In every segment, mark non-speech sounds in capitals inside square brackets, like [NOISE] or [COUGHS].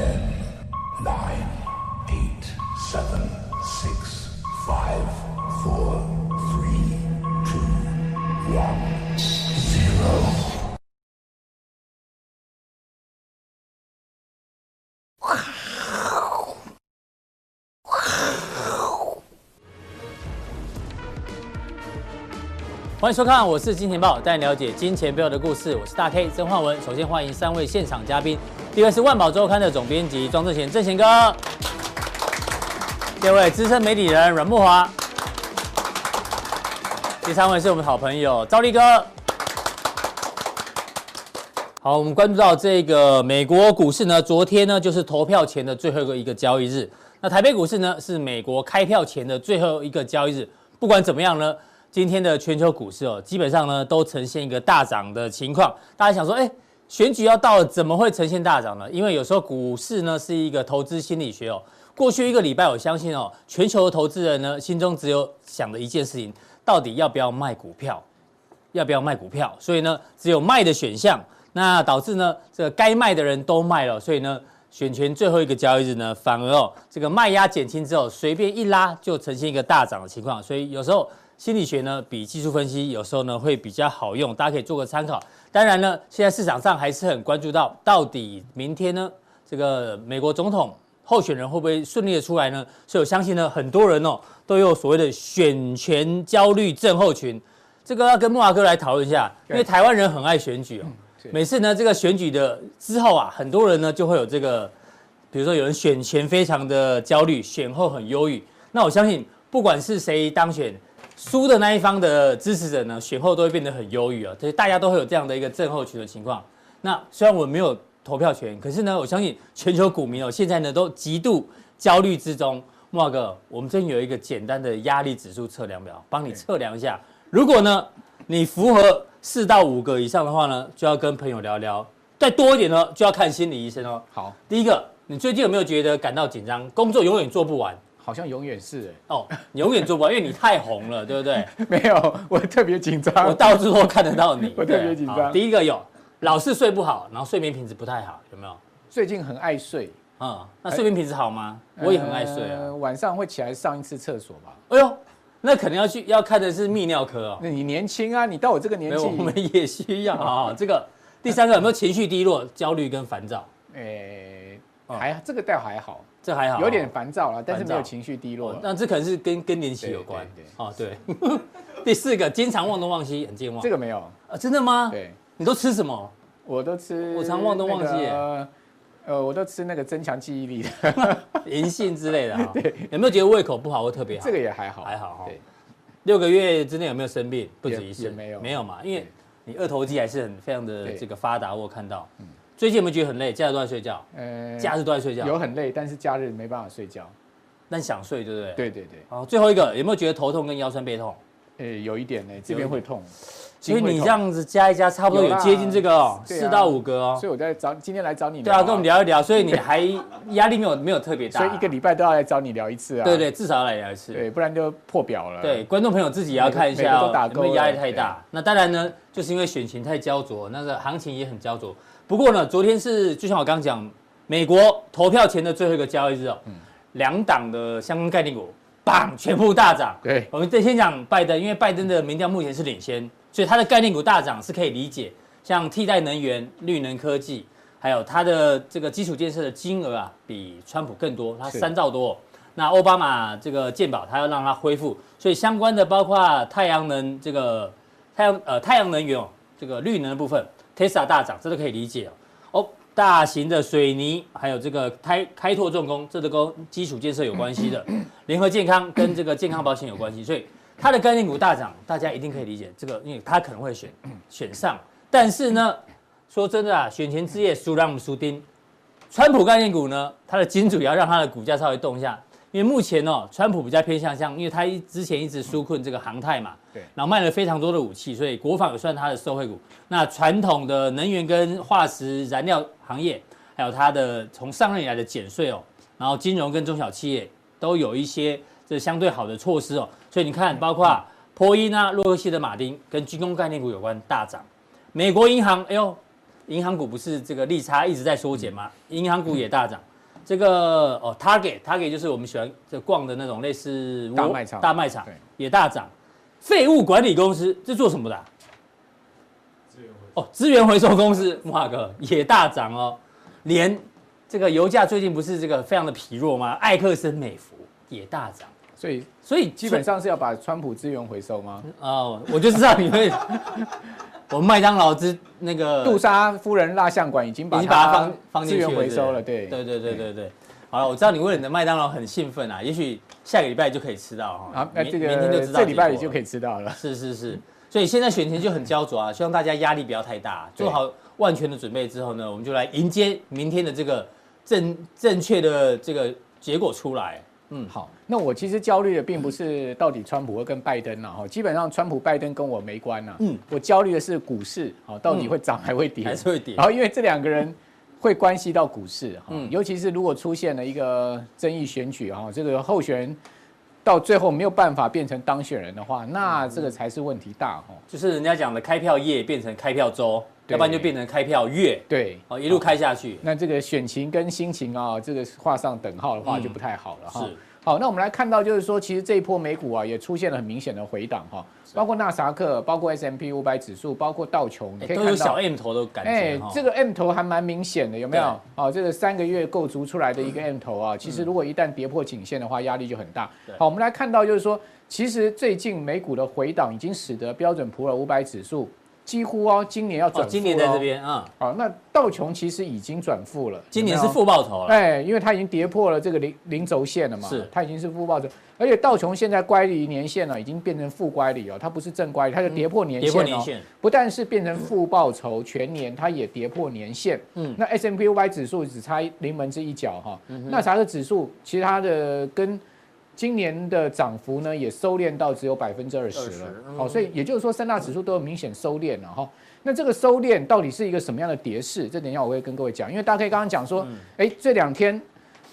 Ten, nine, eight, seven, six, five, four, three, two, one, zero. 欢迎收看，我是金钱豹，带你了解金钱背后的故事。我是大 K 曾焕文。首先欢迎三位现场嘉宾，第一位是万宝周刊的总编辑庄正贤，正贤哥；第二位资深媒体人阮木华；第三位是我们好朋友赵立哥。好，我们关注到这个美国股市呢，昨天呢就是投票前的最后一个一个交易日。那台北股市呢是美国开票前的最后一个交易日。不管怎么样呢？今天的全球股市哦，基本上呢都呈现一个大涨的情况。大家想说，哎，选举要到了，怎么会呈现大涨呢？因为有时候股市呢是一个投资心理学哦。过去一个礼拜，我相信哦，全球的投资人呢心中只有想的一件事情，到底要不要卖股票？要不要卖股票？所以呢，只有卖的选项。那导致呢，这个该卖的人都卖了，所以呢，选前最后一个交易日呢，反而哦，这个卖压减轻之后，随便一拉就呈现一个大涨的情况。所以有时候。心理学呢，比技术分析有时候呢会比较好用，大家可以做个参考。当然呢，现在市场上还是很关注到，到底明天呢，这个美国总统候选人会不会顺利的出来呢？所以我相信呢，很多人哦都有所谓的选前焦虑症候群，这个要跟木华哥来讨论一下，因为台湾人很爱选举哦，每次呢这个选举的之后啊，很多人呢就会有这个，比如说有人选前非常的焦虑，选后很忧郁。那我相信，不管是谁当选。输的那一方的支持者呢，选后都会变得很忧郁啊，所以大家都会有这样的一个症候群的情况。那虽然我没有投票权，可是呢，我相信全球股民哦，现在呢都极度焦虑之中。慕驊哥，我们这里有一个简单的压力指数测量表，帮你测量一下。如果呢你符合四到五个以上的话呢，就要跟朋友聊聊；再多一点呢，就要看心理医生哦。好，第一个，你最近有没有觉得感到紧张？工作永远做不完。好像永远是哎哦，你永远做不完，因为你太红了，[LAUGHS] 对不对？没有，我特别紧张，我到处都看得到你，[LAUGHS] 我特别紧张。第一个有，老是睡不好，然后睡眠品质不太好，有没有？最近很爱睡，嗯，那睡眠品质好吗？我也很爱睡啊，晚上会起来上一次厕所吧。哎呦，那可能要去要看的是泌尿科哦。那你年轻啊，你到我这个年纪，我们也需要啊。这个第三个有没有情绪低落、焦虑跟烦躁？[LAUGHS] 哎，还这个倒还好。这还好，有点烦躁了，但是没有情绪低落。那这可能是跟更年期有关。对，哦，对。[LAUGHS] 第四个，经常忘东忘西，很健忘。这个没有啊？真的吗？对。你都吃什么？我都吃。我常忘东忘西。呃，我都吃那个增强记忆力的 [LAUGHS] 银杏之类的。[LAUGHS] 对。有没有觉得胃口不好或特别好？这个也还好，还好哈。对。六个月之内有没有生病？不止一次。没有。没有嘛？因为你二头肌还是很非常的这个发达，我看到。嗯。最近有没有觉得很累？假日都在睡觉？呃，假日都在睡觉。有很累，但是假日没办法睡觉，但想睡，对不对？对对对。好，最后一个有没有觉得头痛跟腰酸背痛？呃，有一点呢，这边会痛。所以你这样子加一加，差不多有接近这个哦，四到五个哦。所以我在找今天来找你。对啊，跟我们聊一聊。所以你还压力没有没有特别大，所以一个礼拜都要来找你聊一次啊。对对，至少要来聊一次。对，不然就破表了。对，观众朋友自己也要看一下，有没有压力太大。那当然呢，就是因为选情太焦灼，那个行情也很焦灼。不过呢，昨天是就像我刚刚讲，美国投票前的最后一个交易日哦，两党的相关概念股，棒，全部大涨。对，我们先讲拜登，因为拜登的民调目前是领先，所以他的概念股大涨是可以理解。像替代能源、绿能科技，还有他的这个基础建设的金额啊，比川普更多，他三兆多。那奥巴马这个健保，他要让它恢复，所以相关的包括太阳能这个太阳呃太阳能源哦，这个绿能的部分。Tesla 大涨，这都可以理解哦。哦，大型的水泥，还有这个开开拓重工，这都跟基础建设有关系的。[COUGHS] 联合健康跟这个健康保险有关系，所以它的概念股大涨，大家一定可以理解这个，因为它可能会选 [COUGHS] 选上。但是呢，说真的啊，选前之夜输让输丁，川普概念股呢，它的金主也要让它的股价稍微动一下。因为目前哦，川普比较偏向像，因为他之前一直纾困这个航太嘛，对，然后卖了非常多的武器，所以国防也算他的受惠股。那传统的能源跟化石燃料行业，还有它的从上任以来的减税哦，然后金融跟中小企业都有一些这相对好的措施哦，所以你看，包括波音啊、洛克希德马丁跟军工概念股有关大涨。美国银行，哎呦，银行股不是这个利差一直在缩减吗？银行股也大涨。这个哦，Target，Target 就是我们喜欢这逛的那种类似大卖场，大卖场也大涨。废物管理公司这做什么的、啊？哦，资源回收公司，木华哥也大涨哦。连这个油价最近不是这个非常的疲弱吗？艾克森美孚也大涨，所以所以基本上是要把川普资源回收吗？哦，我就知道你会。我们麦当劳之那个杜莎夫人蜡像馆已经把它放放资源回收了，对对对对对对。好了，我知道你为了你的麦当劳很兴奋啊，也许下个礼拜就可以吃到哈。啊，这个明天就知道，这礼拜你就可以吃到了。是是是，所以现在选前就很焦灼啊，希望大家压力不要太大，做好万全的准备之后呢，我们就来迎接明天的这个正正确的这个结果出来。嗯，好，那我其实焦虑的并不是到底川普会跟拜登呐，哈，基本上川普拜登跟我没关呐，嗯，我焦虑的是股市，好，到底会涨还会跌，还是会跌，然后因为这两个人会关系到股市，哈，尤其是如果出现了一个争议选举，哈，这个候选人到最后没有办法变成当选人的话，那这个才是问题大，哈，就是人家讲的开票夜变成开票周，要不然就变成开票月，对，哦，一路开下去，那这个选情跟心情啊，这个画上等号的话就不太好了，哈。好，那我们来看到，就是说，其实这一波美股啊，也出现了很明显的回档哈，包括纳斯达克，包括 S M P 五百指数，包括道琼，你可以看到。小 M 头的感觉，哎，这个 M 头还蛮明显的，有没有？哦，这个三个月构筑出来的一个 M 头啊，其实如果一旦跌破颈线的话，压力就很大。好，我们来看到，就是说，其实最近美股的回档已经使得标准普尔五百指数。几乎哦，今年要转。今年在这边啊，好、嗯，那道琼其实已经转负了。今年是负报酬了。哎，因为它已经跌破了这个零零轴线了嘛。是，它已经是负报酬，而且道琼现在乖离年线了，已经变成负乖离哦，它不是正乖离，它就跌破年线哦。跌破年线。不但是变成负报酬，全年它也跌破年线。嗯。那 S&P 500指数只差临门这一脚哈。嗯。那啥个指数？其实它的跟。今年的涨幅呢，也收敛到只有百分之二十了。好，所以也就是说，三大指数都有明显收敛了哈。那这个收敛到底是一个什么样的跌势？这等一下我会跟各位讲。因为大家可以刚刚讲说，哎，这两天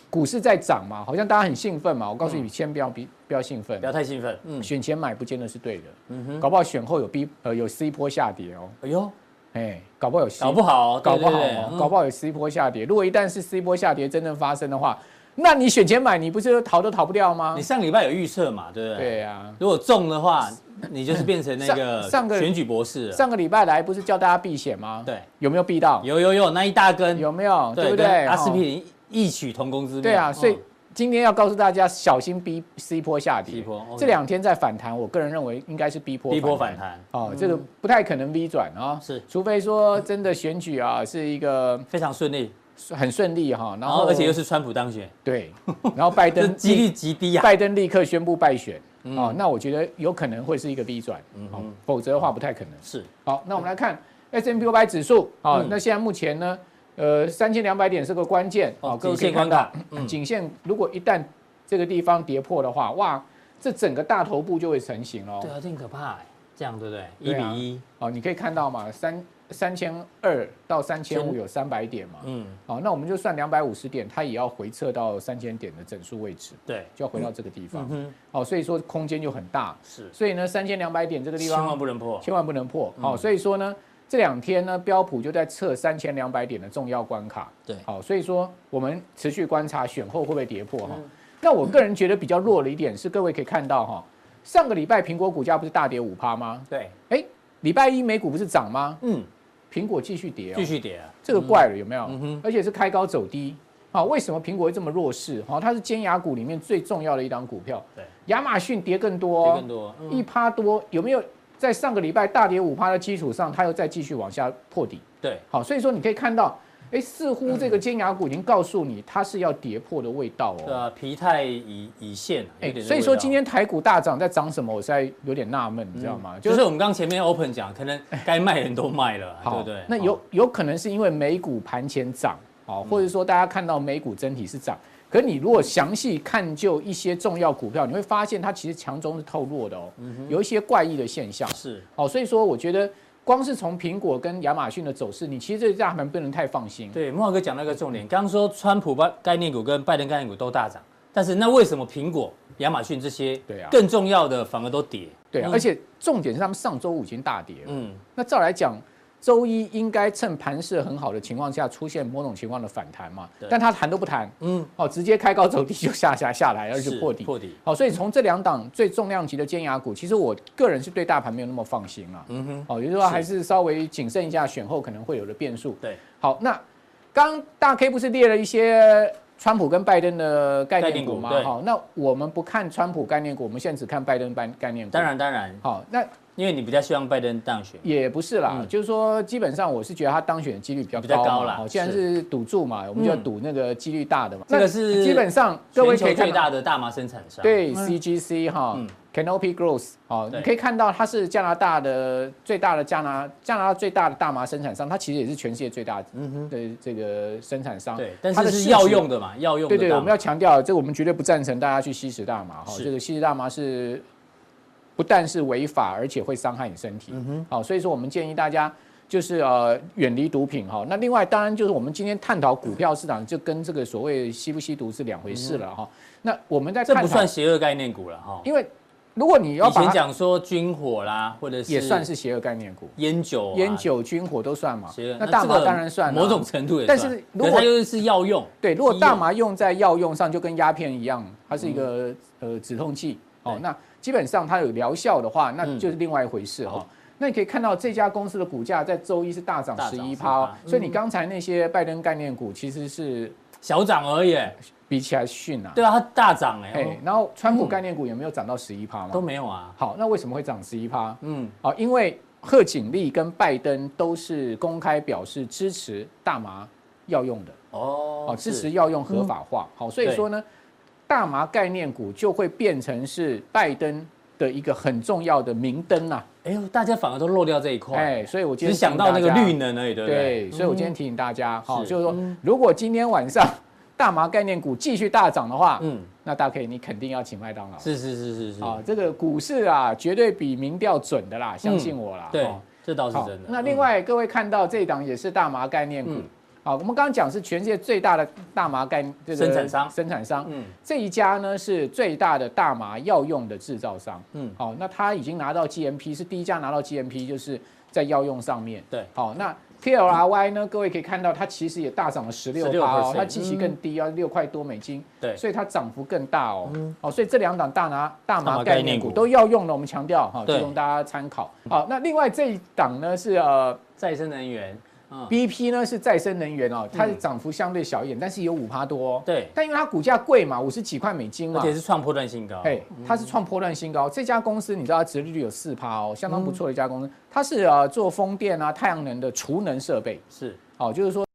股市在涨嘛，好像大家很兴奋嘛。我告诉你，先不要比不要兴奋，不要太兴奋。嗯，选前买不见得是对的。嗯哼，搞不好选后有 B 呃有 C 波下跌哦。哎呦，哎，搞不好有 C，搞不好，搞不好，搞不好有 C 波下跌。如果一旦是 C 波下跌真正发生的话。那你选前买，你不是逃都逃不掉吗？你上礼拜有预测嘛，对不对？对呀、啊。如果中的话，你就是变成那个上个选举博士。上个礼拜来不是叫大家避险吗？对，有没有避到？有有有，那一大根有没有？对不对？阿司匹林异曲同工之妙。对啊，所以今天要告诉大家小心 B C 波下跌。波这两天在反弹，我个人认为应该是 B 波 B 波反弹。哦，这个不太可能 V 转啊。是，除非说真的选举啊是一个非常顺利。很顺利哈，然后而且又是川普当选，对，然后拜登 [LAUGHS] 几率极低啊，拜登立刻宣布败选，哦，那我觉得有可能会是一个 V 转，嗯，否则的话不太可能。是，好，那我们来看 S&P 500指数，啊，那现在目前呢，呃，三千两百点是个关键，哦，各位可以看到，颈线如果一旦这个地方跌破的话，哇，这整个大头部就会成型了。对啊，这很可怕哎，这样对不对？一比一，哦，你可以看到嘛，三。三千二到三千五有三百点嘛，嗯，好，那我们就算两百五十点，它也要回撤到三千点的整数位置，对，就要回到这个地方，嗯，好，所以说空间就很大，是，所以呢，三千两百点这个地方千万不能破，千万不能破，好，所以说呢，这两天呢，标普就在测三千两百点的重要关卡，对，好，所以说我们持续观察选后会不会跌破哈，那我个人觉得比较弱的一点是，各位可以看到哈，上个礼拜苹果股价不是大跌五趴吗？对，哎，礼拜一美股不是涨吗？嗯。苹果继续跌，继续跌啊！这个怪了有没有？而且是开高走低。好，为什么苹果会这么弱势？好，它是尖牙股里面最重要的一档股票。对，亚马逊跌更多，跌更多，一趴多。有没有在上个礼拜大跌五趴的基础上，它又再继续往下破底？对，好，所以说你可以看到。哎，似乎这个尖牙股已经告诉你，它是要跌破的味道哦。对啊，疲态已已现。哎，所以说今天台股大涨，在涨什么？我实在有点纳闷，你知道吗？嗯、就是我们刚前面 open 讲，可能该卖人都卖了，对不对？那有有可能是因为美股盘前涨，哦，或者说大家看到美股整体是涨，可是你如果详细看就一些重要股票，你会发现它其实强中是透弱的哦，有一些怪异的现象。是，哦，所以说我觉得。光是从苹果跟亚马逊的走势，你其实这个价盘不能太放心。对，慕驊哥讲那个重点，刚刚说川普概念股跟拜登概念股都大涨，但是那为什么苹果、亚马逊这些对啊更重要的反而都跌？对啊，而且重点是他们上周五已经大跌了。嗯，那照来讲，周一应该趁盘势很好的情况下出现某种情况的反弹嘛？但他弹都不弹，嗯，哦，直接开高走低就下下 [LAUGHS] 下来，而且破底破底。好，所以从这两档最重量级的尖牙股，其实我个人是对大盘没有那么放心啊。嗯哼，哦，也就是说还是稍微谨慎一下，选后可能会有的变数。对，好，那刚大 K 不是列了一些川普跟拜登的概念股吗？好，那我们不看川普概念股，我们现在只看拜登概概念股。当然当然，好，那。因为你比较希望拜登当选，也不是啦，嗯、就是说基本上我是觉得他当选的几率比较高，比较高啦。既然是赌注嘛，我们就要赌那个几率大的嘛。这个是基本上各位可以看最大的大麻生产商，对、嗯、CGC 哈、嗯、Canopy Growth 哦，你可以看到它是加拿大的最大的加拿加拿大最大的大麻生产商，它其实也是全世界最大的这个生产商。对，但是它是药用的嘛，药用的。对对，我们要强调，这个我们绝对不赞成大家去吸食大麻哈，是这个吸食大麻是。不但是违法，而且会伤害你身体。好，所以说我们建议大家就是呃远离毒品哈。那另外当然就是我们今天探讨股票市场，就跟这个所谓吸不吸毒是两回事了哈。那我们在这不算邪恶概念股了哈，因为如果你要把以前讲说军火啦，或者是也算是邪恶概念股，烟酒、烟酒、军火都算嘛。那大麻当然算，某种程度也算。但是如果它又是药用，对，如果大麻用在药用上，就跟鸦片一样，它是一个呃止痛剂哦。那基本上它有疗效的话，那就是另外一回事哈。嗯、那你可以看到这家公司的股价在周一是大涨十一趴，嗯、所以你刚才那些拜登概念股其实是小涨而已，比起来逊啊。对啊，它大涨哎、欸。然后川普概念股有没有涨到十一趴吗？都没有啊。好，那为什么会涨十一趴？嗯，好，因为贺锦丽跟拜登都是公开表示支持大麻药用的哦，支持药用合法化。好，所以说呢。大麻概念股就会变成是拜登的一个很重要的明灯呐。哎呦，大家反而都漏掉这一块。哎，所以我今天只想到那个绿能而已，对不对？对，所以我今天提醒大家，好，就是说，如果今天晚上 [LAUGHS] 大麻概念股继续大涨的话，嗯，那大家可以，你肯定要请麦当劳。是是是是是。啊，这个股市啊，绝对比民调准的啦，相信我啦。对，这倒是真的。那另外，各位看到这一档也是大麻概念股。好，我们刚刚讲是全世界最大的大麻概这个生产商，生产商，嗯，这一家呢是最大的大麻药用的制造商，嗯，好，那他已经拿到 GMP，是第一家拿到 GMP，就是在药用上面，对，好，那 KLRY 呢，各位可以看到它其实也大涨了十六趴哦，它基期更低啊，六块多美金，对，所以它涨幅更大哦，好，所以这两档大拿大麻概念股都要用的，我们强调哈，提供大家参考。好，那另外这一档呢是呃再生能源。BP 呢是再生能源哦，它的涨幅相对小一点，但是有五趴多哦。对，但因为它股价贵嘛，五十几块美金嘛，而且是创破段新高。嘿，它是创破段新高。这家公司你知道它殖利率有四趴哦，相当不错的一家公司。它是呃做风电啊、太阳能的储能设备。是，哦，就是说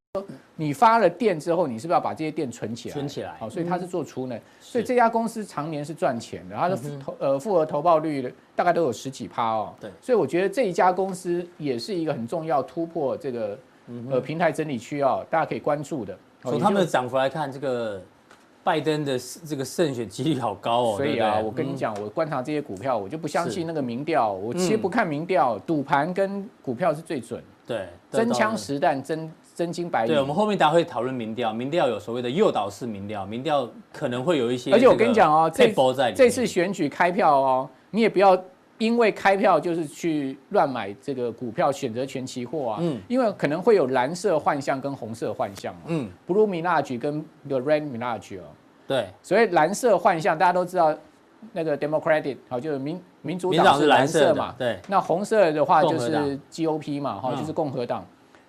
你发了电之后，你是不是要把这些电存起来？存起来。好，所以它是做储能，所以这家公司常年是赚钱的，它的投呃复合投报率大概都有十几趴哦。对，所以我觉得这一家公司也是一个很重要突破这个。呃，平台整理区哦，大家可以关注的。从他们的涨幅来看，这个拜登的这个胜选几率好高哦。所以啊，我跟你讲，我观察这些股票，我就不相信那个民调。我其实不看民调，赌盘跟股票是最准。对，真枪实弹，真真金白银。对，我们后面大家会讨论民调，民调有所谓的诱导式民调，民调可能会有一些。而且我跟你讲哦，这这次选举开票哦，你也不要。因为开票就是去乱买这个股票选择权期货啊，嗯，因为可能会有蓝色幻象跟红色幻象，嗯，Blue Mirage 跟 The Red Mirage 哦，对，所以蓝色幻象大家都知道，那个 Democratic 好就是民民主党是蓝色嘛，对，那红色的话就是 GOP 嘛，哈，就是共和党，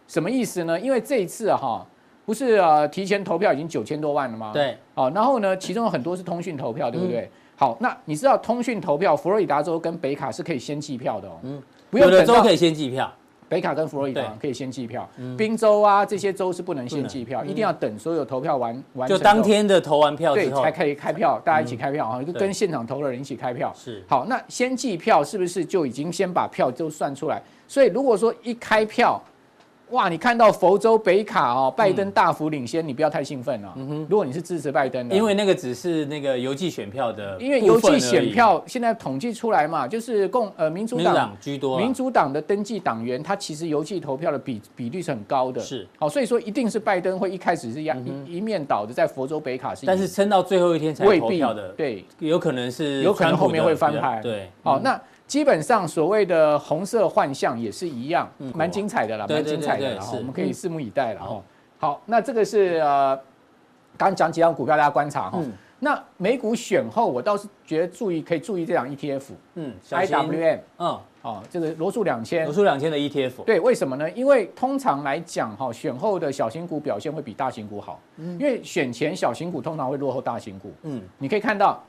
什么意思呢？因为这一次哈，不是呃提前投票已经九千多万了吗？对，好，然后呢，其中有很多是通讯投票，对不对？好，那你知道通讯投票，佛罗里达州跟北卡是可以先计票的哦。嗯，不用的州可以先计票，北卡跟佛罗里达可以先计票。宾州啊，这些州是不能先计票，一定要等所有投票完完就当天的投完票对，才可以开票，大家一起开票啊，就跟现场投的人一起开票。是。好，那先计票是不是就已经先把票都算出来？所以如果说一开票。哇，你看到佛州北卡哦，拜登大幅领先，你不要太兴奋了。嗯哼，如果你是支持拜登的，因为那个只是那个邮寄选票的，因为邮寄选票现在统计出来嘛，就是共呃民主党居多，民主党的登记党员，他其实邮寄投票的比比率是很高的。是，好，所以说一定是拜登会一开始是压一一面倒的，在佛州北卡是，但是撑到最后一天才投票的，对，有可能是有可能后面会翻盘。对，好，那基本上所谓的红色幻象也是一样，蛮精彩的啦，蛮精彩的啦，我们可以拭目以待了哈。好，那这个是呃，刚讲几张股票大家观察哈。那美股选后，我倒是觉得注意可以注意这档 ETF，嗯，IWM，嗯，哦，这个罗素两千，罗素两千的 ETF，对，为什么呢？因为通常来讲哈，选后的小型股表现会比大型股好，因为选前小型股通常会落后大型股，嗯，你可以看到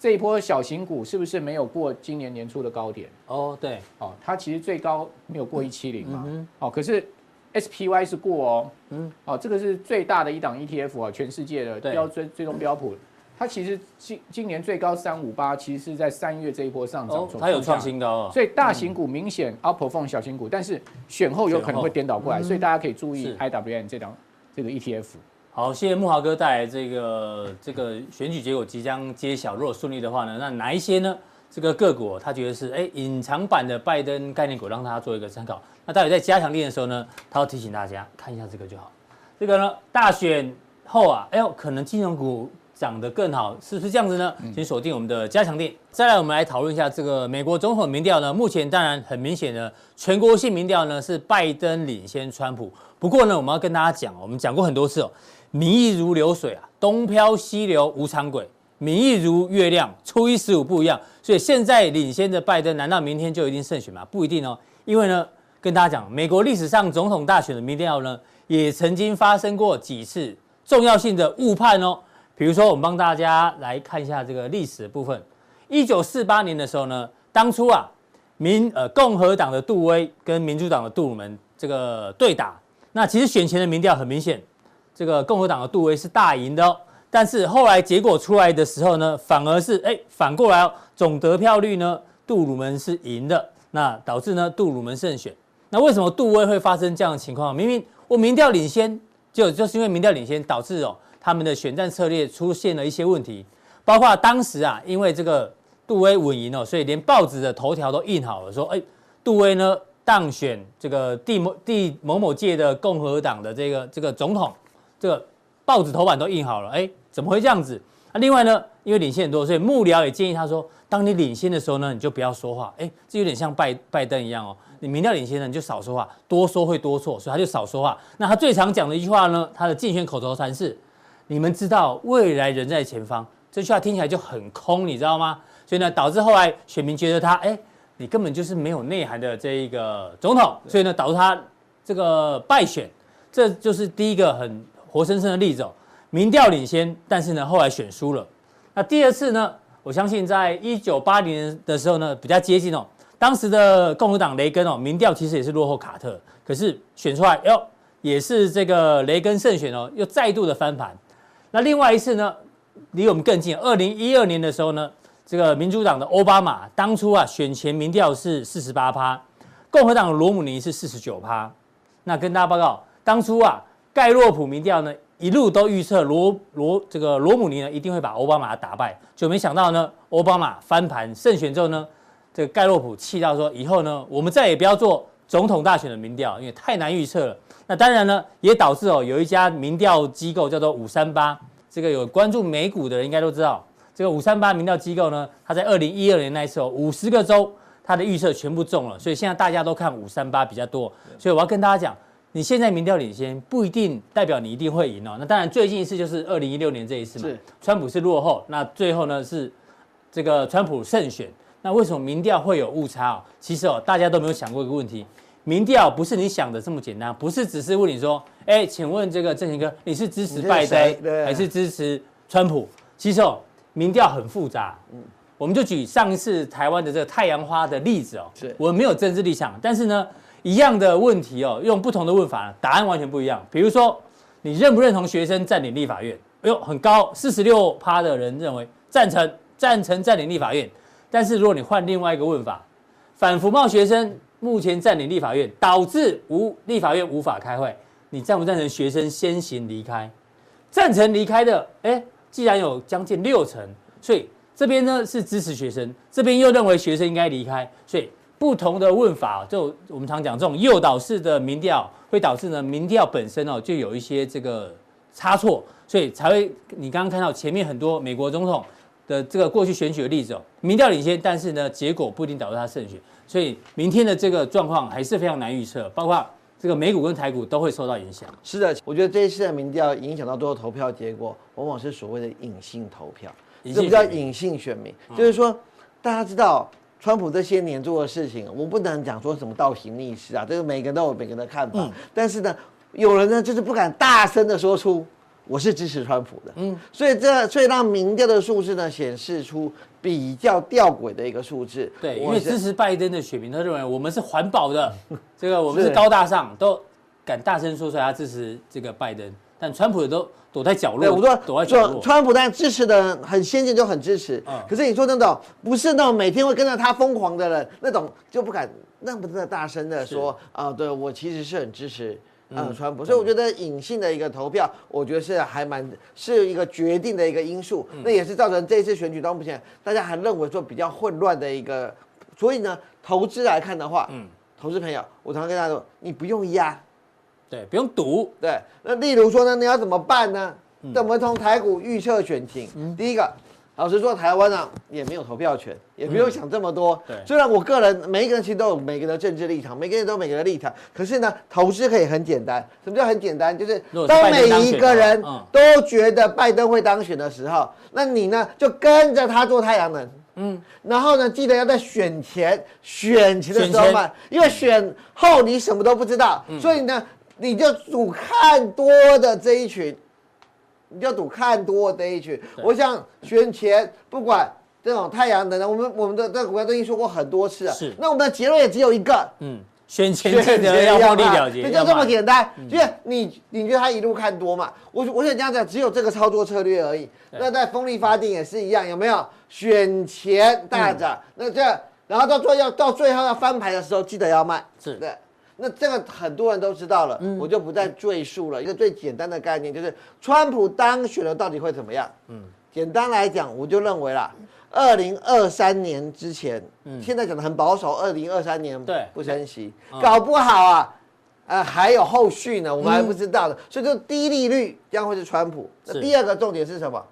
这一波小型股是不是没有过今年年初的高点？哦，对，哦，它其实最高没有过一七零嘛，哦，可是 SPY 是过哦，嗯，哦，这个是最大的一档 ETF 啊，全世界的标追追踪标普。它其实今今年最高三五八，其实是在三月这一波上涨，它有创新高哦。所以大型股明显 outperform 小型股，但是选后有可能会颠倒过来，所以大家可以注意 IWM 这档这个 ETF。好，谢谢木华哥带来这个这个选举结果即将揭晓，如果顺利的话呢，那哪一些呢？这个个股他觉得是哎隐藏版的拜登概念股，让大家做一个参考。那待会在加强练的时候呢，他要提醒大家看一下这个就好。这个呢，大选后啊，哎呦，可能金融股。涨得更好，是不是这样子呢？请锁定我们的加强店。再来，我们来讨论一下这个美国总统民调呢。目前当然很明显的，全国性民调呢是拜登领先川普。不过呢，我们要跟大家讲，我们讲过很多次哦，民意如流水啊，东飘西流无常轨，民意如月亮，初一十五不一样。所以现在领先的拜登，难道明天就一定胜选吗？不一定哦，因为呢，跟大家讲，美国历史上总统大选的民调呢，也曾经发生过几次重要性的误判哦。比如说，我们帮大家来看一下这个历史的部分。一九四八年的时候呢，当初啊，民呃共和党的杜威跟民主党的杜鲁门这个对打。那其实选前的民调很明显，这个共和党的杜威是大赢的哦。但是后来结果出来的时候呢，反而是哎反过来哦，总得票率呢，杜鲁门是赢的，那导致呢杜鲁门胜选。那为什么杜威会发生这样的情况？明明我民调领先，就就是因为民调领先导致哦。他们的选战策略出现了一些问题，包括当时啊，因为这个杜威稳赢哦，所以连报纸的头条都印好了，说哎，杜威呢当选这个第某第某某届的共和党的这个这个总统，这个报纸头版都印好了，哎，怎么会这样子？那另外呢，因为领先很多，所以幕僚也建议他说，当你领先的时候呢，你就不要说话，哎，这有点像拜拜登一样哦，你民调领先呢，你就少说话，多说会多错，所以他就少说话。那他最常讲的一句话呢，他的竞选口头禅是。你们知道未来人在前方，这句话听起来就很空，你知道吗？所以呢，导致后来选民觉得他，哎，你根本就是没有内涵的这一个总统，所以呢，导致他这个败选。这就是第一个很活生生的例子哦。民调领先，但是呢，后来选输了。那第二次呢，我相信在一九八零年的时候呢，比较接近哦。当时的共和党雷根哦，民调其实也是落后卡特，可是选出来哟，也是这个雷根胜选哦，又再度的翻盘。那另外一次呢，离我们更近。二零一二年的时候呢，这个民主党的奥巴马当初啊选前民调是四十八趴，共和党的罗姆尼是四十九趴。那跟大家报告，当初啊盖洛普民调呢一路都预测罗罗这个罗姆尼呢一定会把奥巴马打败，就没想到呢奥巴马翻盘胜选之后呢，这个盖洛普气到说以后呢我们再也不要做总统大选的民调，因为太难预测了。那当然呢，也导致哦，有一家民调机构叫做五三八，这个有关注美股的人应该都知道，这个五三八民调机构呢，它在二零一二年那一次哦五十个州，它的预测全部中了，所以现在大家都看五三八比较多。所以我要跟大家讲，你现在民调领先不一定代表你一定会赢哦。那当然最近一次就是二零一六年这一次嘛，川普是落后，那最后呢是这个川普胜选。那为什么民调会有误差哦？其实哦，大家都没有想过一个问题。民调不是你想的这么简单，不是只是问你说，哎，请问这个正贤哥，你是支持拜登还是支持川普？其实哦，民调很复杂。嗯，我们就举上一次台湾的这个太阳花的例子哦。是，我没有政治立场，但是呢，一样的问题哦，用不同的问法，答案完全不一样。比如说，你认不认同学生占领立法院？哎呦，很高，四十六趴的人认为赞成，赞成占领立法院。但是如果你换另外一个问法，反服贸学生。目前占领立法院，导致无立法院无法开会。你赞不赞成学生先行离开？赞成离开的，哎，既然有将近六成，所以这边呢是支持学生，这边又认为学生应该离开。所以不同的问法，就我们常讲这种诱导式的民调，会导致呢民调本身哦就有一些这个差错，所以才会你刚刚看到前面很多美国总统的这个过去选举的例子哦，民调领先，但是呢，结果不一定导致他胜选，所以明天的这个状况还是非常难预测，包括这个美股跟台股都会受到影响。是的，我觉得这一次的民调影响到最后投票结果，往往是所谓的隐性投票，这叫隐性选民，嗯、就是说大家知道川普这些年做的事情，我不能讲说什么倒行逆施啊，这个每个人都有每个人的看法，嗯、但是呢，有人呢就是不敢大声的说出。我是支持川普的，嗯，所以这所以让民调的数字呢显示出比较吊诡的一个数字。对，因为支持拜登的选民，他认为我们是环保的，[LAUGHS] 这个我们是高大上，都敢大声说出来他支持这个拜登，但川普也都躲在角落。对，我说躲在角落。川普当然支持的人很先进，就很支持。嗯，可是你说那种不是那种每天会跟着他疯狂的人，那种就不敢那么的大声的说啊，对我其实是很支持。嗯，川普，所以我觉得隐性的一个投票，我觉得是还蛮是一个决定的一个因素，那也是造成这一次选举到目前大家还认为说比较混乱的一个，所以呢，投资来看的话，嗯，投资朋友，我常常跟大家说，你不用压，对，不用赌，对，那例如说呢，你要怎么办呢？怎么从台股预测选情？嗯，第一个。老实说，台湾啊也没有投票权，也不用想这么多。对，虽然我个人每一个人其实都有每个人的政治立场，每个人都有每个人的立场，可是呢，投资可以很简单。什么叫很简单？就是当每一个人都觉得拜登会当选的时候，那你呢就跟着他做太阳能。嗯，然后呢，记得要在选前选前的时候买，因为选后你什么都不知道，所以呢，你就主看多的这一群。你就赌看多这一群，对我想选前不管这种太阳能的，我们我们的这个股票都已经说过很多次了。是，那我们的结论也只有一个，嗯，选前记得要获利了结，就这么简单。就是你你觉得他一路看多嘛？我我想这样讲，只有这个操作策略而已。那在风力发电也是一样，有没有？选前大涨，嗯、那这然后到最后要到最后要翻牌的时候，记得要卖。是对。那这个很多人都知道了，嗯、我就不再赘述了。一个最简单的概念就是，川普当选了到底会怎么样？嗯，简单来讲，我就认为啦，二零二三年之前，嗯，现在讲的很保守，二零二三年对不升息，嗯、搞不好啊，呃，还有后续呢，我们还不知道的。嗯、所以就低利率将会是川普。那第二个重点是什么？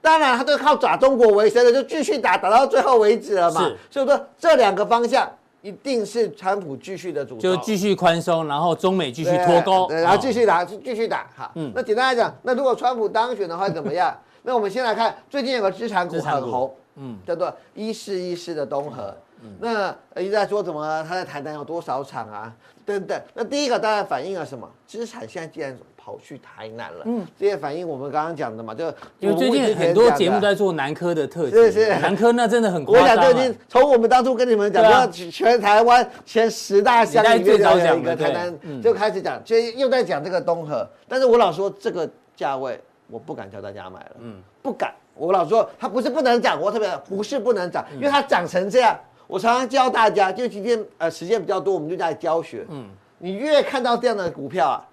当然，他都靠打中国为生的，就继续打，打到最后为止了嘛。所以说这两个方向。一定是川普继续的主，就继续宽松，然后中美继续脱钩，然后继续打，继续打，哈。嗯，那简单来讲，那如果川普当选的话怎么样？那我们先来看，最近有个资产股很红，嗯，叫做一四一四的东和，嗯，那一直在说怎么他在台南有多少厂啊，等等。那第一个当然反映了什么？资产现在既然跑去台南了，嗯，这些反映我们刚刚讲的嘛，就因为最近很多节目在做南科的特辑，是是，南科那真的很夸张。我想最近从我们当初跟你们讲，说全台湾前十大乡里面的一个台南，就开始讲，就又在讲这个东河。但是我老说这个价位，我不敢叫大家买了，嗯，不敢。我老说它不是不能涨，我特别不是不能涨，因为它涨成这样，我常常教大家，就今天呃时间比较多，我们就在教学，嗯，你越看到这样的股票啊。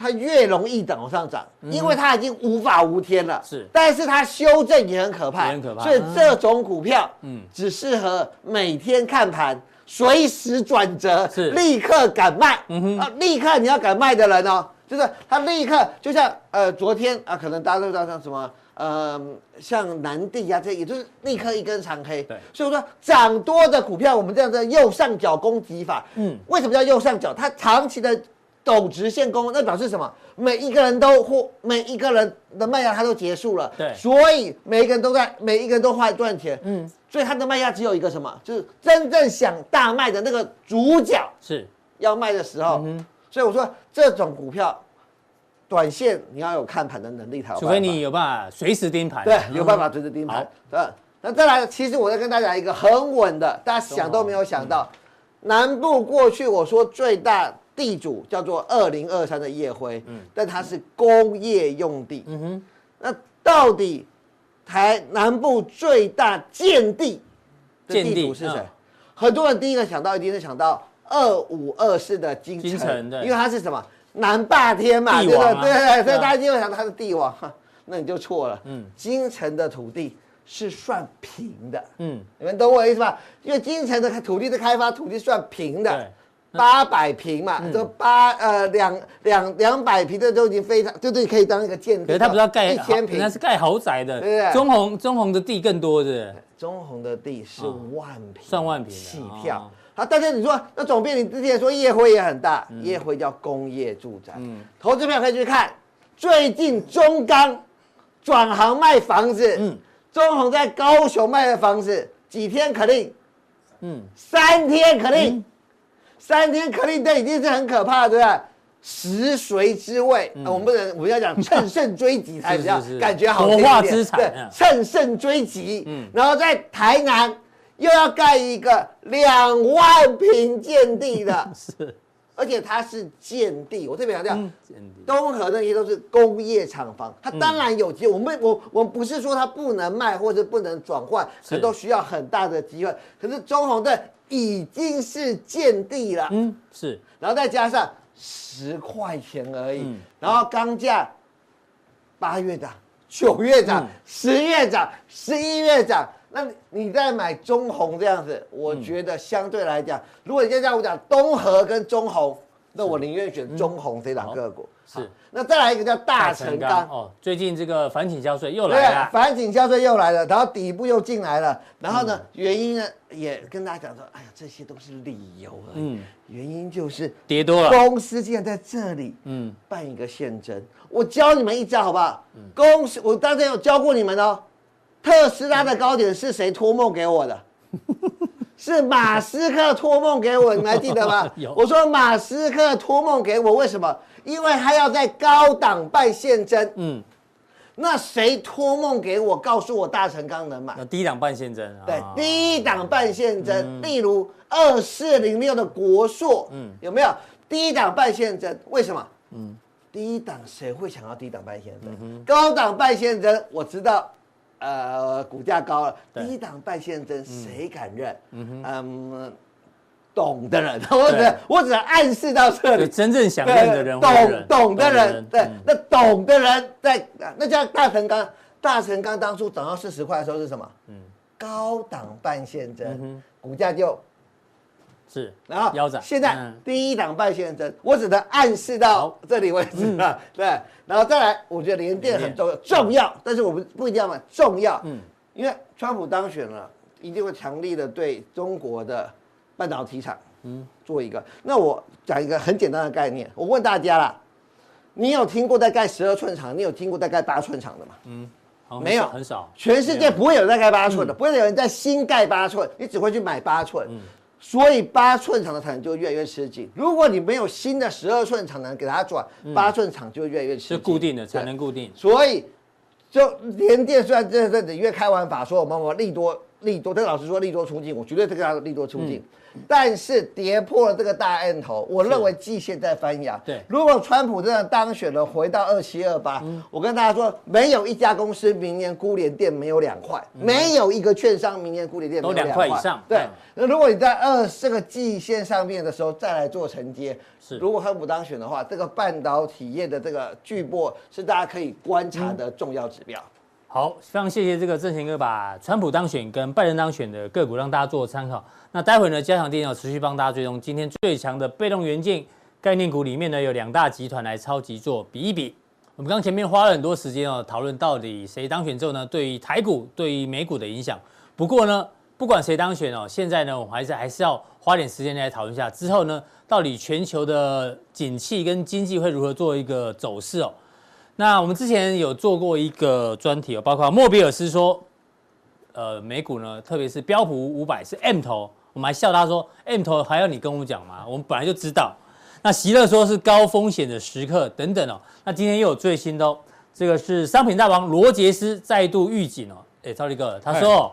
它越容易等往上涨，因为它已经无法无天了。是，但是它修正也很可怕，很可怕。所以这种股票，嗯，只适合每天看盘，随时转折，是立刻敢卖。嗯哼，啊，立刻你要敢卖的人哦，就是他立刻，就像呃昨天啊，可能大家都知道像什么呃，像南地啊这，也就是立刻一根长黑。对，所以说涨多的股票，我们这样的右上角攻击法，嗯，为什么叫右上角？它长期的。陡直线攻，那表示什么？每一个人都或每一个人的卖压，它都结束了。对，所以每一个人都在，每一个人都在赚钱。嗯，所以他的卖压只有一个什么？就是真正想大卖的那个主角是要卖的时候。嗯，所以我说这种股票，短线你要有看盘的能力才有。除非你有办法随时盯盘。对，有办法随时盯盘。对，那再来，其实我在跟大家一个很稳的，大家想都没有想到，南部过去我说最大。地主叫做二零二三的夜辉，嗯，但它是工业用地，嗯哼，那到底台南部最大建地的地主是谁？很多人第一个想到一定是想到二五二四的金城，对，因为它是什么南霸天嘛，对对？对，所以大家就会想到它是帝王，[LAUGHS] 那你就错了，嗯，金城的土地是算平的，嗯，你们懂我意思吧？因为金城的土地的开发土地算平的。八百平嘛，这八呃两两两百平的都已经非常，就是可以当一个建筑。可是他不是要盖一千平，那是盖豪宅的，对不对？中红中红的地更多，是中红的地是万平，上万平起跳。好，但是你说那总编，你之前说业辉也很大，业辉叫工业住宅，嗯，投资票可以去看，最近中钢转行卖房子，嗯，中鸿在高雄卖的房子几天可定，嗯，三天可定。三天可定，这已经是很可怕的，对吧？食髓之味，我们不能，我们要讲趁胜追击才比较 [LAUGHS] 感觉好听一点。活化资产，对，乘胜追击。嗯，然后在台南又要盖一个两万坪建地的，[LAUGHS] 是，而且它是建地，我特别强调，东河那些都是工业厂房，它当然有机会。我们我我们不是说它不能卖或者不能转换，可都需要很大的机会。可是中红的。已经是见地了，嗯，是，然后再加上十块钱而已，嗯、然后钢价八月涨，九月涨，十、嗯、月涨，十一月涨，那你再买中红这样子，我觉得相对来讲，嗯、如果你现在我讲东河跟中红，那我宁愿选中红这两个股。嗯是，那再来一个叫大成钢。哦，最近这个反倾销税又来了，反倾销税又来了，然后底部又进来了，然后呢，嗯、原因呢也跟大家讲说，哎呀，这些都是理由而已，嗯，原因就是跌多了，公司竟然在这里，嗯，办一个现增，我教你们一招好不好？嗯、公司我当天有教过你们哦，特斯拉的高点是谁托梦给我的？是马斯克托梦给我，你还记得吗？[LAUGHS] 有我说马斯克托梦给我，为什么？因为他要在高档办现增。嗯，那谁托梦给我，告诉我大成钢能买？低档办现增啊。对，低档办现增，嗯、例如二四零六的国硕，嗯，有没有低档办现增？为什么？嗯，低档谁会想要低档办现增？嗯、高档办现增，我知道。呃，股价高了，低档半现增，谁敢认？嗯，懂的人，我只我只暗示到这里。真正想认的人，懂懂的人，对，那懂的人在，那叫大成钢。大成钢当初涨到四十块的时候是什么？嗯，高档半现增，股价就。是，然后腰斩。现在第一档半现增，我只能暗示到这里为止了。[LAUGHS] 对，然后再来，我觉得联电很重要，重要，但是我们不一定要买重要。嗯，因为川普当选了，一定会强力的对中国的半导体厂，嗯，做一个。那我讲一个很简单的概念，我问大家啦，你有听过在盖十二寸厂？你有听过在盖八寸厂的吗？嗯，没有，很少。全世界不会有人在盖八寸的，不会有人在新盖八寸，你只会去买八寸。嗯。所以八寸厂的产能就越来越吃紧。如果你没有新的十二寸厂能给它转，八寸厂就会越来越吃紧。是固定的，产能固定。所以，就联电虽然这这里月开玩法说我们我利多利多，这个老师说利多出尽，我绝对这个利多出尽。嗯但是跌破了这个大 N 头，我认为季线在翻扬。对，如果川普真的当选了，回到二七二八，我跟大家说，没有一家公司明年估联电没有两块，嗯、没有一个券商明年估联电没有两块以上。对，那如果你在二这个季线上面的时候再来做承接，是，如果川普当选的话，这个半导体业的这个巨波是大家可以观察的重要指标。好，非常谢谢这个正贤哥把川普当选跟拜登当选的个股让大家做参考。那待会呢，加强錠要持续帮大家追踪今天最强的被动元件概念股里面呢，有两大集团来超级做比一比。我们刚前面花了很多时间哦，讨论到底谁当选之后呢，对于台股、对于美股的影响。不过呢，不管谁当选哦，现在呢，我们还是还是要花点时间来讨论一下之后呢，到底全球的景气跟经济会如何做一个走势哦。那我们之前有做过一个专题哦，包括莫比尔斯说，呃，美股呢，特别是标普五百是 M 头。我们还笑他说：“M 头还要你跟我讲吗？我们本来就知道。”那席勒说是高风险的时刻等等哦。那今天又有最新的哦，这个是商品大王罗杰斯再度预警哦。哎，超力哥，他说：“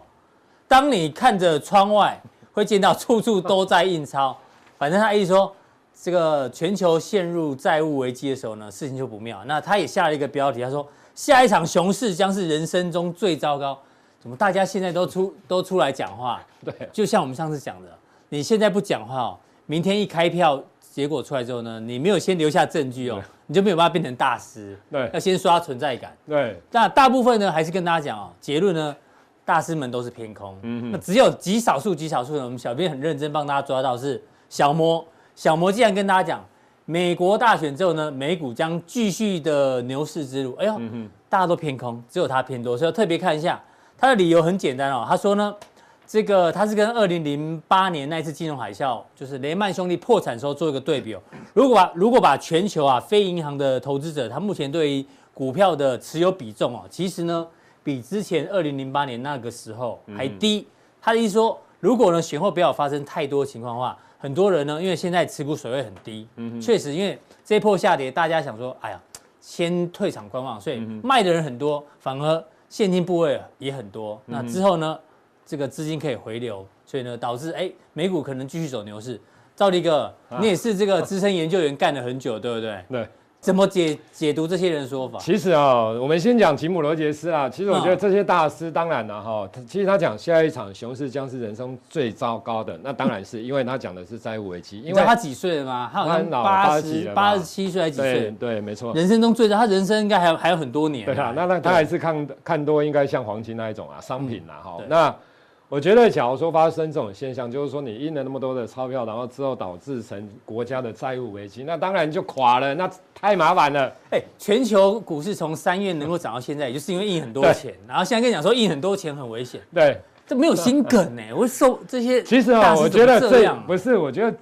当你看着窗外，会见到处处都在印钞。反正他意思说，这个全球陷入债务危机的时候呢，事情就不妙。那他也下了一个标题，他说下一场熊市将是人生中最糟糕。”怎么大家现在都出 [LAUGHS] 都出来讲话？对，就像我们上次讲的，你现在不讲话哦，明天一开票结果出来之后呢，你没有先留下证据哦，你就没有办法变成大师。对，要先刷存在感。对，那大部分呢，还是跟大家讲哦，结论呢，大师们都是偏空。嗯哼，那只有极少数极少数的，我们小编很认真帮大家抓到是小摩，小摩既然跟大家讲，美国大选之后呢，美股将继续的牛市之路。哎呦，嗯、大家都偏空，只有他偏多，所以要特别看一下。他的理由很简单哦，他说呢，这个他是跟二零零八年那一次金融海啸，就是雷曼兄弟破产时候做一个对比哦。如果把如果把全球啊非银行的投资者，他目前对于股票的持有比重哦，其实呢比之前二零零八年那个时候还低。嗯、他的意思说，如果呢选后不要发生太多情况的话。很多人呢，因为现在持股水位很低，确实，因为这一波下跌，大家想说，哎呀，先退场观望，所以卖的人很多，反而现金部位也很多。那之后呢，这个资金可以回流，所以呢，导致哎，美股可能继续走牛市。赵立哥，你也是这个资深研究员干了很久，对不对？对。怎么解解读这些人的说法？其实啊、哦，我们先讲吉姆罗杰斯啊。其实我觉得这些大师，当然了哈，其实他讲下一场熊市将是人生最糟糕的，那当然是因为他讲的是债务危机。因为他几岁了吗？他好像八十八十七岁还几岁？对对，没错。人生中最糟，他人生应该还有还有很多年。对啊，那那他还是看看多，应该像黄金那一种啊，商品啊哈。那。我觉得，假如说发生这种现象，就是说你印了那么多的钞票，然后之后导致成国家的债务危机，那当然就垮了，那太麻烦了。哎，全球股市从三月能够涨到现在，也就是因为印很多钱，然后现在跟你讲说印很多钱很危险。对，这没有心梗呢，我受这些。其实啊，我觉得这不是，我觉得。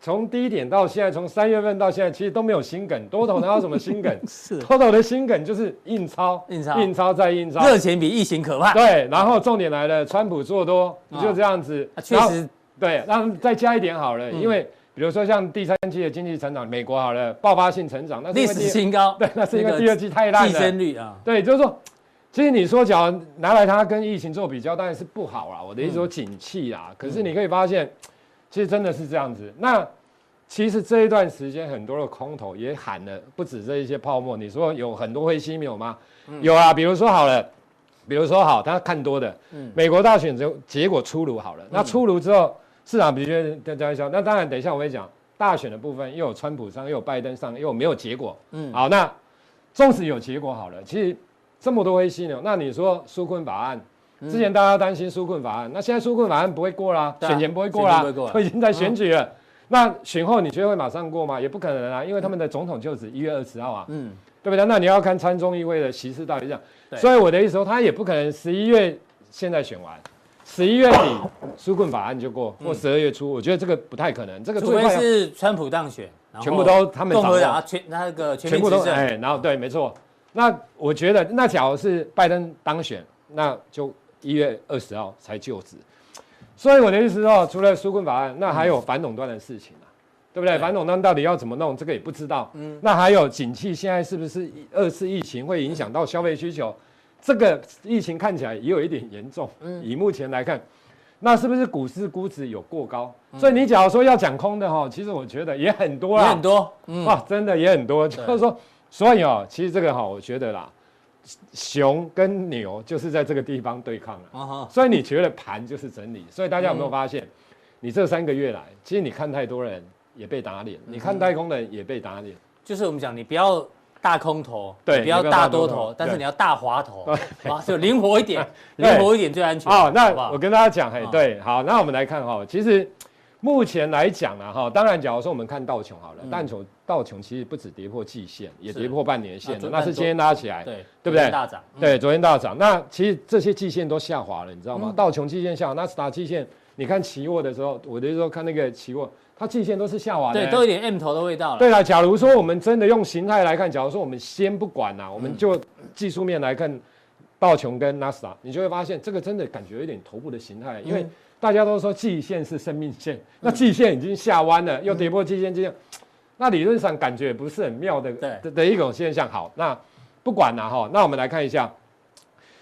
从低点到现在，从三月份到现在，其实都没有心梗。多头哪有什么心梗？[LAUGHS] 是多头的心梗就是印钞，印钞，印钞再印钞。热钱比疫情可怕。对，然后重点来了，川普做多，你就这样子。确实，对，让再加一点好了，因为比如说像第三季的经济成长，美国好了，爆发性成长，那历史新高。[LAUGHS] 对，那是因为第二季太烂了。递增率啊，对，就是说，其实你说，假如拿来它跟疫情做比较，当然是不好啦。我的意思说，景气啦。可是你可以发现。其实真的是这样子。那其实这一段时间，很多的空头也喊了不止这一些泡沫。你说有很多灰犀牛吗？嗯、有啊，比如说好了，比如说好，他看多的，嗯、美国大选结结果出炉好了。嗯、那出炉之后，市场比较在在笑。那当然，等一下我会讲大选的部分，又有川普上，又有拜登上，又有没有结果。嗯，好，那纵使有结果好了，其实这么多灰犀牛，那你说纾困法案？之前大家担心纾困法案，那现在纾困法案不会过啦，选前不会过啦，都已经在选举了。那选后你觉得会马上过吗？也不可能啊，因为他们的总统就职一月二十号啊，嗯，对不对？那你要看参众议会的席次到底这样，所以我的意思说，他也不可能十一月现在选完，十一月底纾困法案就过，或十二月初，我觉得这个不太可能。这个除非是川普当选，全部都他们共和党全那个全部都哎，然后对，没错。那我觉得，那假如是拜登当选，那就。一月二十号才就职，所以我的意思说，除了纾困法案，那还有反垄断的事情啊，对不对？反垄断到底要怎么弄，这个也不知道。嗯，那还有景气现在是不是二次疫情会影响到消费需求？这个疫情看起来也有一点严重。嗯，以目前来看，那是不是股市估值有过高？所以你假如说要讲空的哈，其实我觉得也很多啦，也很多。嗯哇，真的也很多。就是说，所以哦，其实这个哈，我觉得啦。熊跟牛就是在这个地方对抗了，uh. 所以你觉得盘就是整理。所以大家有没有发现，你这三个月来，其实你看太多人也被打脸，你看太空的人也被打脸。就是我们讲，你不要大空头，对，不要大多头，但是你要大滑头，就灵活一点，[LAUGHS] 灵活一点最安全。好，那我跟大家讲，嘿，对，好，那我们来看哈，其实。目前来讲呢，哈，当然，假如说我们看道琼好了，道琼道琼其实不止跌破季线，也跌破半年线，那是今天拉起来，对对不对？大涨，对，昨天大涨。那其实这些季线都下滑了，你知道吗？道琼季线下，纳斯达克季线，你看期货的时候，我的时候看那个期货，它季线都是下滑的，对，都有点 M 头的味道了。对了，假如说我们真的用形态来看，假如说我们先不管呐，我们就技术面来看道琼跟纳斯达克，你就会发现这个真的感觉有点头部的形态，因为。大家都说季线是生命线，那季线已经下弯了，又跌破季线，季线，那理论上感觉也不是很妙的，的的一种现象。好，那不管了哈，那我们来看一下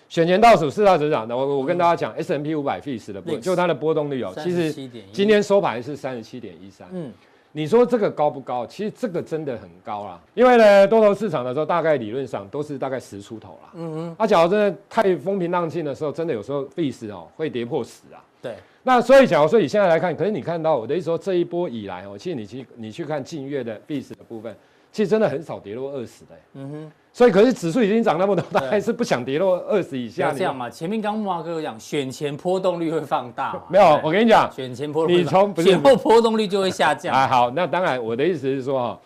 选前倒数四大指数。那我我跟大家讲，S M P 五百 FEAS 的波，就它的波动率哦，其实今天收盘是三十七点一三。嗯，你说这个高不高？其实这个真的很高啦，因为呢，多头市场的时候，大概理论上都是大概十出头啦。嗯嗯，啊，假如真的太风平浪静的时候，真的有时候 FEAS 哦会跌破十啊。对，那所以假如说以现在来看，可是你看到我的意思说，这一波以来哦，其实你去你去看近月的 FEAS 的部分，其实真的很少跌落二十的。嗯哼，所以可是指数已经涨那么多，他还是不想跌落二十以下。这样嘛，前面刚木华哥讲，选前波动率会放大。[LAUGHS] 没有，我跟你讲，选前波动率，你从选后波动率就会下降。啊，好，那当然，我的意思是说哈，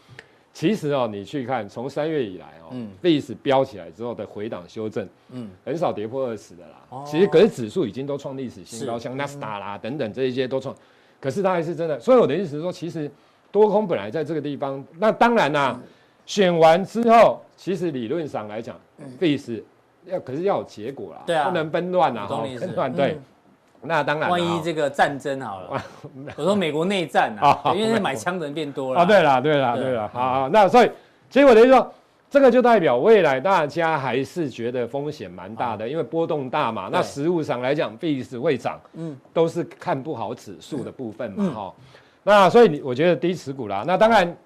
其实哦，你去看从三月以来哦，嗯，VIX 飙起来之后的回档修正，嗯，很少跌破二十的啦。其实可是指数已经都创历史新高，像纳斯达啦等等这一些都创，可是它还是真的。所以我的意思是说，其实多空本来在这个地方，那当然啦。选完之后，其实理论上来讲，必是要，可是要有结果啦，对啊，不能崩乱啊，哈，纷乱对。那当然，万一这个战争好了，[LAUGHS] 我说美国内战啊，因为买枪的人变多了啊。对了，对了，对了，好，那所以结果等于说，这个就代表未来大家还是觉得风险蛮大的，因为波动大嘛。那实物上来讲，必是会涨，嗯，都是看不好指数的部分嘛，哈。那所以你我觉得低持股啦，那当然。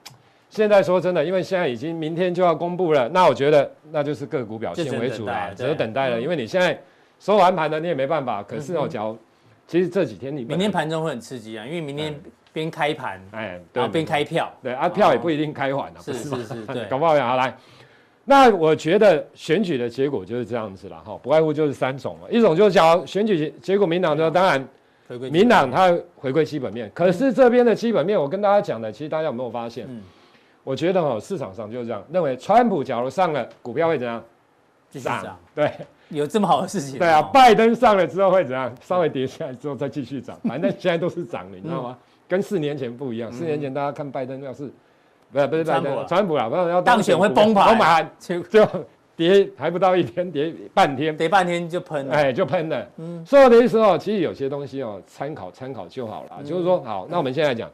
现在说真的，因为现在已经明天就要公布了，那我觉得那就是个股表现为主啦，只有等待了。因为你现在收完盘了，你也没办法。可是哦，假如其实这几天你明天盘中会很刺激啊，因为明天边开盘，哎，然后边开票，对啊，票也不一定开完了，是是是，对，[LAUGHS] 搞不好好来。那我觉得选举的结果就是这样子了哈，不外乎就是三种嘛，一种就是假如选举结果民党的，当然民党它回归基本面，可是这边的基本面，我跟大家讲的，其实大家有没有发现？我觉得哈，市场上就是这样认为，川普假如上了，股票会怎样？继续涨。对，有这么好的事情？对啊，拜登上了之后会怎样？稍微跌下来之后再继续涨，反正现在都是涨的，你知道吗？跟四年前不一样。四年前大家看拜登要是，不是不是拜登，川普啊，不是要当选会崩盘，就跌还不到一天，跌半天，跌半天就喷，哎，就喷了。嗯，所以的意思哦，其实有些东西哦，参考参考就好了。就是说，好，那我们现在讲，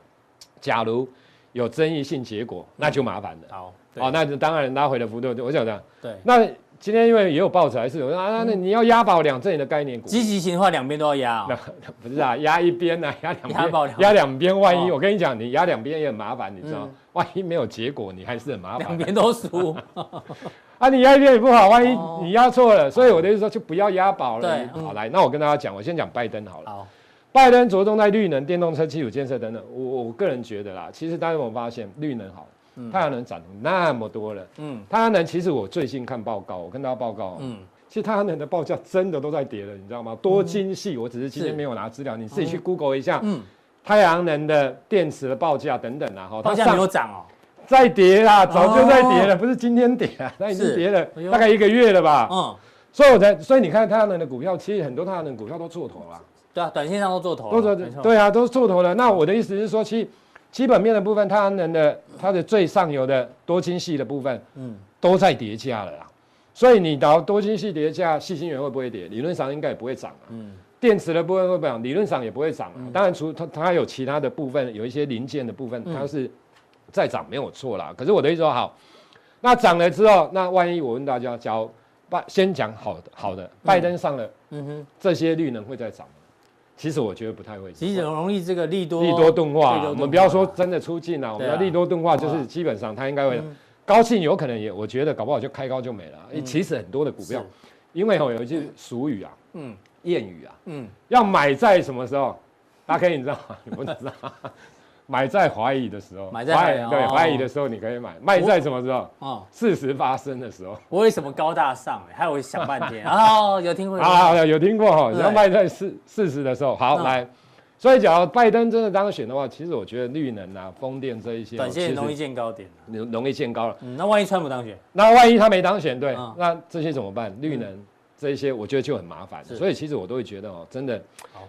假如。有争议性结果，那就麻烦了。好，哦，那就当然拉回的幅度，我想这样。对。那今天因为也有报纸还是有啊，那你要押宝两阵营的概念股。积极型的话，两边都要压。[LAUGHS] 不是啊，压一边呢，[LAUGHS] 压两边。压两边，万一我跟你讲，你压两边也很麻烦，你知道？万一没有结果，你还是很麻烦。两边都输。[LAUGHS] 啊，你压一边也不好，万一你压错了，所以我的意思说就不要押宝了。对。好，来，那我跟大家讲，我先讲拜登好了。好。拜登着重在绿能、电动车、基础建设等等。我我个人觉得啦，其实大家有没有发现，绿能好，太阳能涨那么多了。嗯，太阳能其实我最近看报告，我跟大家报告，嗯，其实太阳能的报价真的都在跌了，你知道吗？多精细，我只是今天没有拿资料，你自己去 Google 一下。嗯，太阳能的电池的报价等等啊，哈，报价没有涨哦，在跌啦，早就在跌了，不是今天跌啊，那已经跌了大概一个月了吧。嗯，所以我才，所以你看太阳能的股票，其实很多太阳能股票都做头了。对啊，短线上都做头了，都做对啊，都做头了。那我的意思是说，其基本面的部分，太阳能的它的最上游的多晶系的部分，嗯，都在叠加了啦。所以你到多晶系叠加，细晶圆会不会跌？理论上应该也不会涨啊。嗯，电池的部分会不会涨？理论上也不会涨啊。当然，除它它有其他的部分，有一些零件的部分，它是在涨没有错啦。可是我的意思说，好，那涨了之后，那万一我问大家，假如拜先讲好的好的，拜登上了，嗯哼，这些绿能会再涨。其实我觉得不太会，其实很容易这个利多利多钝化，我们不要说真的出尽了，我们要利多钝化就是基本上它应该会高兴，有可能也我觉得搞不好就开高就没了。其实很多的股票，因为有一句俗语啊，嗯，谚语啊，嗯，要买在什么时候？大家可以你知道吗？你不知道。买在怀疑的时候，买在怀疑对怀疑的时候你可以买，卖在什么时候？哦，事实发生的时候。我为什么高大上？还有想半天 [LAUGHS] 哦，有听过啊？有听过哈？要卖在事事实的时候，好来。所以，假如拜登真的当选的话，其实我觉得绿能啊、风电这一些，短线容易见高点，容容易见高了。那万一川普当选？那万一他没当选，对，那这些怎么办？绿能这一些，我觉得就很麻烦。所以，其实我都会觉得哦，真的，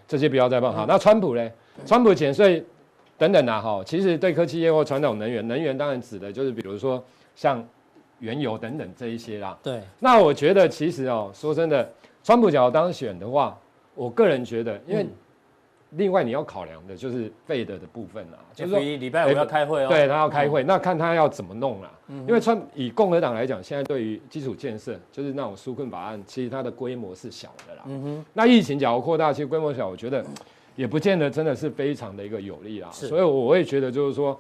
这些不要再碰。好，那川普呢？川普减税。等等啊，哈，其实对科技业或传统能源，能源当然指的就是比如说像原油等等这一些啦。对。那我觉得其实哦，说真的，川普假如当选的话，我个人觉得，因为另外你要考量的就是费德的部分啊，就是说礼拜五要开会哦。对，他要开会，那看他要怎么弄啦。因为川以共和党来讲，现在对于基础建设，就是那种纾困法案，其实它的规模是小的啦。嗯哼。那疫情假如扩大，其实规模小，我觉得。也不见得真的是非常的一个有利啦，所以我会觉得就是说，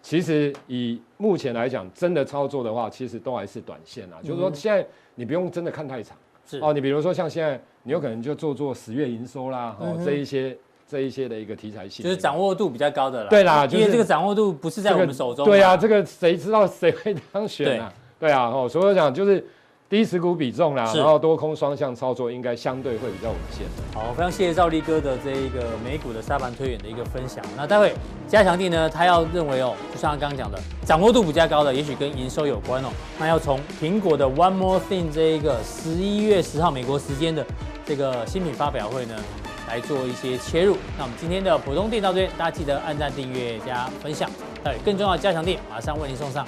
其实以目前来讲，真的操作的话，其实都还是短线啦。就是说，现在你不用真的看太长，哦，你比如说像现在，你有可能就做做十月营收啦，哦，这一些这一些的一个题材性，就是掌握度比较高的啦。对啦，因为这个掌握度不是在我们手中。对啊，这个谁知道谁会当选啊？对啊，哦，所以我讲就是。低持股比重啦，然后多空双向操作应该相对会比较稳健。好，非常谢谢赵力哥的这一个美股的沙盘推演的一个分享。那待会加强地呢，他要认为哦，就像他刚刚讲的，掌握度比较高的，也许跟营收有关哦。那要从苹果的 One More Thing 这一个十一月十号美国时间的这个新品发表会呢，来做一些切入。那我们今天的普通电到这边，大家记得按赞、订阅加分享。哎，更重要的加强地马上为您送上。